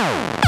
Wow.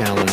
challenge.